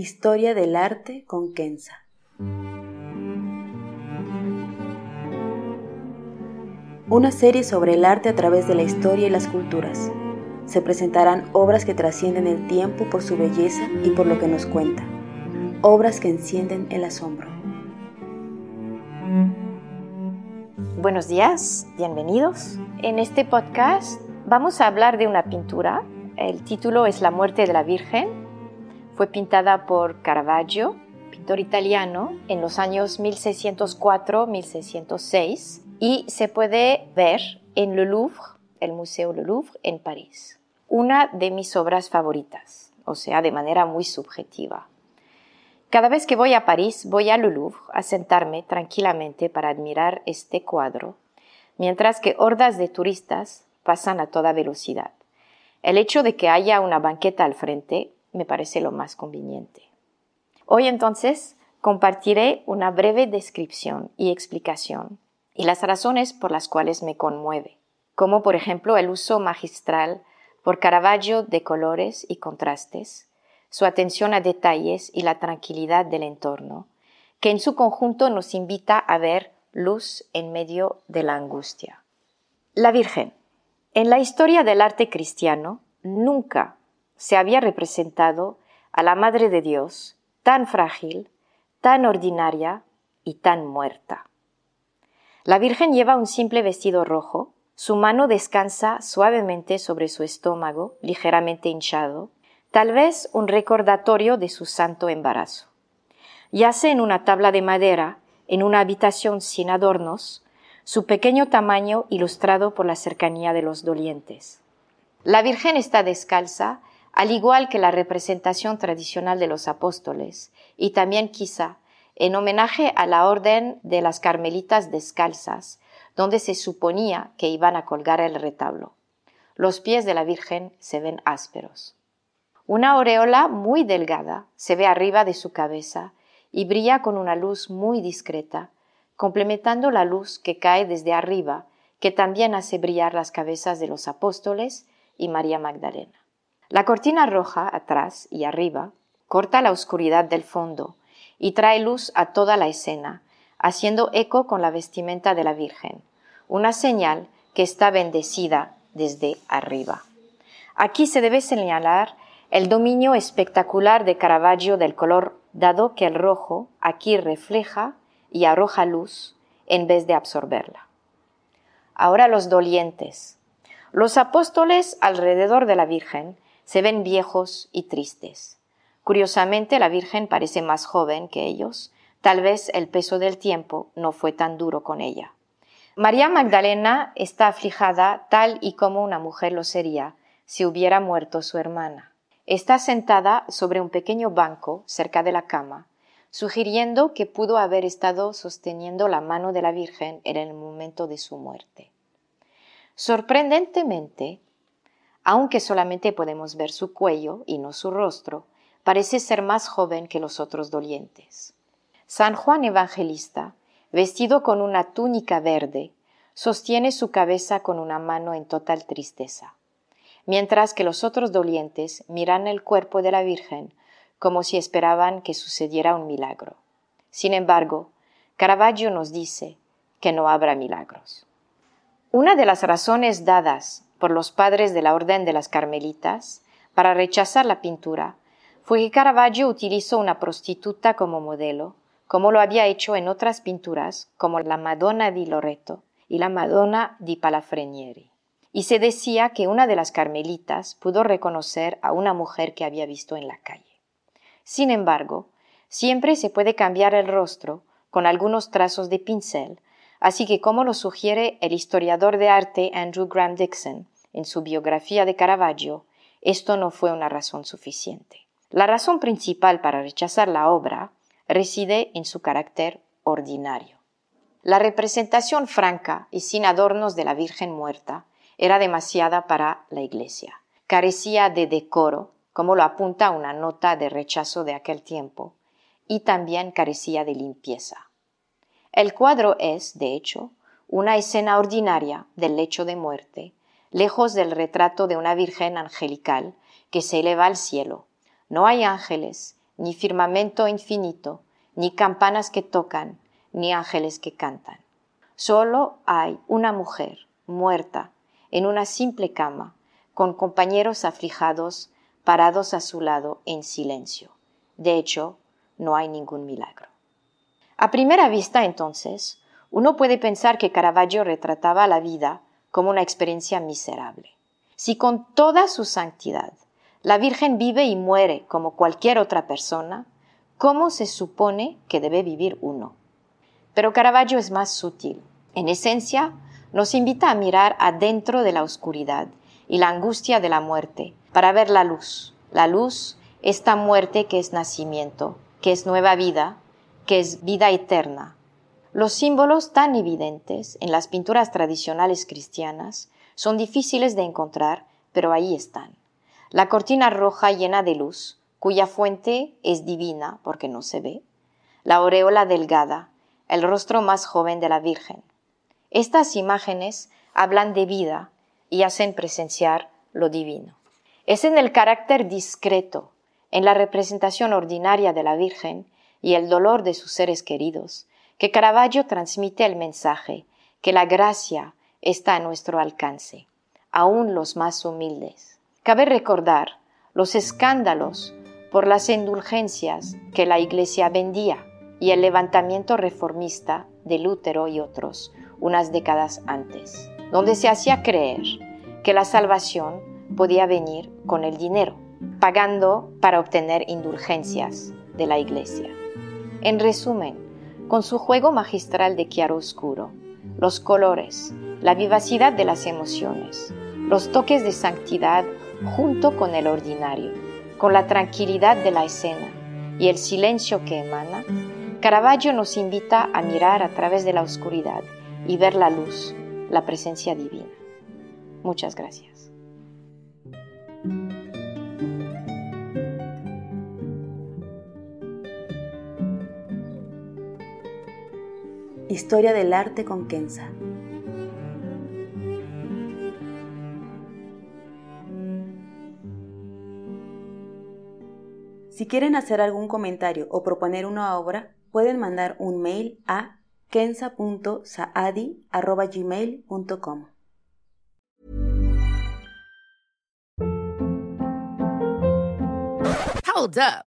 Historia del arte con Kenza. Una serie sobre el arte a través de la historia y las culturas. Se presentarán obras que trascienden el tiempo por su belleza y por lo que nos cuenta. Obras que encienden el asombro. Buenos días, bienvenidos. En este podcast vamos a hablar de una pintura. El título es La muerte de la Virgen fue pintada por Caravaggio, pintor italiano, en los años 1604-1606 y se puede ver en Le Louvre, el Museo Le Louvre, en París. Una de mis obras favoritas, o sea, de manera muy subjetiva. Cada vez que voy a París, voy a Le Louvre a sentarme tranquilamente para admirar este cuadro, mientras que hordas de turistas pasan a toda velocidad. El hecho de que haya una banqueta al frente me parece lo más conveniente. Hoy entonces compartiré una breve descripción y explicación y las razones por las cuales me conmueve, como por ejemplo el uso magistral por Caravaggio de colores y contrastes, su atención a detalles y la tranquilidad del entorno, que en su conjunto nos invita a ver luz en medio de la angustia. La Virgen. En la historia del arte cristiano, nunca se había representado a la Madre de Dios tan frágil, tan ordinaria y tan muerta. La Virgen lleva un simple vestido rojo, su mano descansa suavemente sobre su estómago, ligeramente hinchado, tal vez un recordatorio de su santo embarazo. Yace en una tabla de madera, en una habitación sin adornos, su pequeño tamaño ilustrado por la cercanía de los dolientes. La Virgen está descalza al igual que la representación tradicional de los apóstoles, y también quizá en homenaje a la orden de las carmelitas descalzas, donde se suponía que iban a colgar el retablo. Los pies de la Virgen se ven ásperos. Una aureola muy delgada se ve arriba de su cabeza y brilla con una luz muy discreta, complementando la luz que cae desde arriba, que también hace brillar las cabezas de los apóstoles y María Magdalena. La cortina roja atrás y arriba corta la oscuridad del fondo y trae luz a toda la escena, haciendo eco con la vestimenta de la Virgen, una señal que está bendecida desde arriba. Aquí se debe señalar el dominio espectacular de Caravaggio del color, dado que el rojo aquí refleja y arroja luz en vez de absorberla. Ahora los dolientes. Los apóstoles alrededor de la Virgen se ven viejos y tristes. Curiosamente, la Virgen parece más joven que ellos, tal vez el peso del tiempo no fue tan duro con ella. María Magdalena está aflijada tal y como una mujer lo sería si hubiera muerto su hermana. Está sentada sobre un pequeño banco cerca de la cama, sugiriendo que pudo haber estado sosteniendo la mano de la Virgen en el momento de su muerte. Sorprendentemente, aunque solamente podemos ver su cuello y no su rostro, parece ser más joven que los otros dolientes. San Juan Evangelista, vestido con una túnica verde, sostiene su cabeza con una mano en total tristeza, mientras que los otros dolientes miran el cuerpo de la Virgen como si esperaban que sucediera un milagro. Sin embargo, Caravaggio nos dice que no habrá milagros. Una de las razones dadas por los padres de la Orden de las Carmelitas para rechazar la pintura fue que Caravaggio utilizó una prostituta como modelo, como lo había hecho en otras pinturas como la Madonna di Loreto y la Madonna di Palafrenieri. Y se decía que una de las carmelitas pudo reconocer a una mujer que había visto en la calle. Sin embargo, siempre se puede cambiar el rostro con algunos trazos de pincel, así que como lo sugiere el historiador de arte Andrew Graham Dixon en su biografía de Caravaggio, esto no fue una razón suficiente. La razón principal para rechazar la obra reside en su carácter ordinario. La representación franca y sin adornos de la Virgen muerta era demasiada para la Iglesia. Carecía de decoro, como lo apunta una nota de rechazo de aquel tiempo, y también carecía de limpieza. El cuadro es, de hecho, una escena ordinaria del lecho de muerte, lejos del retrato de una Virgen angelical que se eleva al cielo. No hay ángeles, ni firmamento infinito, ni campanas que tocan, ni ángeles que cantan. Solo hay una mujer muerta en una simple cama, con compañeros aflijados parados a su lado en silencio. De hecho, no hay ningún milagro. A primera vista, entonces, uno puede pensar que Caravaggio retrataba la vida como una experiencia miserable. Si con toda su santidad la Virgen vive y muere como cualquier otra persona, ¿cómo se supone que debe vivir uno? Pero Caravaggio es más sutil. En esencia, nos invita a mirar adentro de la oscuridad y la angustia de la muerte para ver la luz. La luz, esta muerte que es nacimiento, que es nueva vida, que es vida eterna. Los símbolos tan evidentes en las pinturas tradicionales cristianas son difíciles de encontrar, pero ahí están. La cortina roja llena de luz, cuya fuente es divina porque no se ve, la aureola delgada, el rostro más joven de la Virgen. Estas imágenes hablan de vida y hacen presenciar lo divino. Es en el carácter discreto, en la representación ordinaria de la Virgen y el dolor de sus seres queridos, que Caravaggio transmite el mensaje que la gracia está a nuestro alcance, aún los más humildes. Cabe recordar los escándalos por las indulgencias que la Iglesia vendía y el levantamiento reformista de Lutero y otros unas décadas antes, donde se hacía creer que la salvación podía venir con el dinero, pagando para obtener indulgencias de la Iglesia. En resumen, con su juego magistral de chiaro-oscuro, los colores, la vivacidad de las emociones, los toques de santidad junto con el ordinario, con la tranquilidad de la escena y el silencio que emana, Caravaggio nos invita a mirar a través de la oscuridad y ver la luz, la presencia divina. Muchas gracias. Historia del arte con Kenza. Si quieren hacer algún comentario o proponer una obra, pueden mandar un mail a kenza.saadi.gmail.com. Hold up.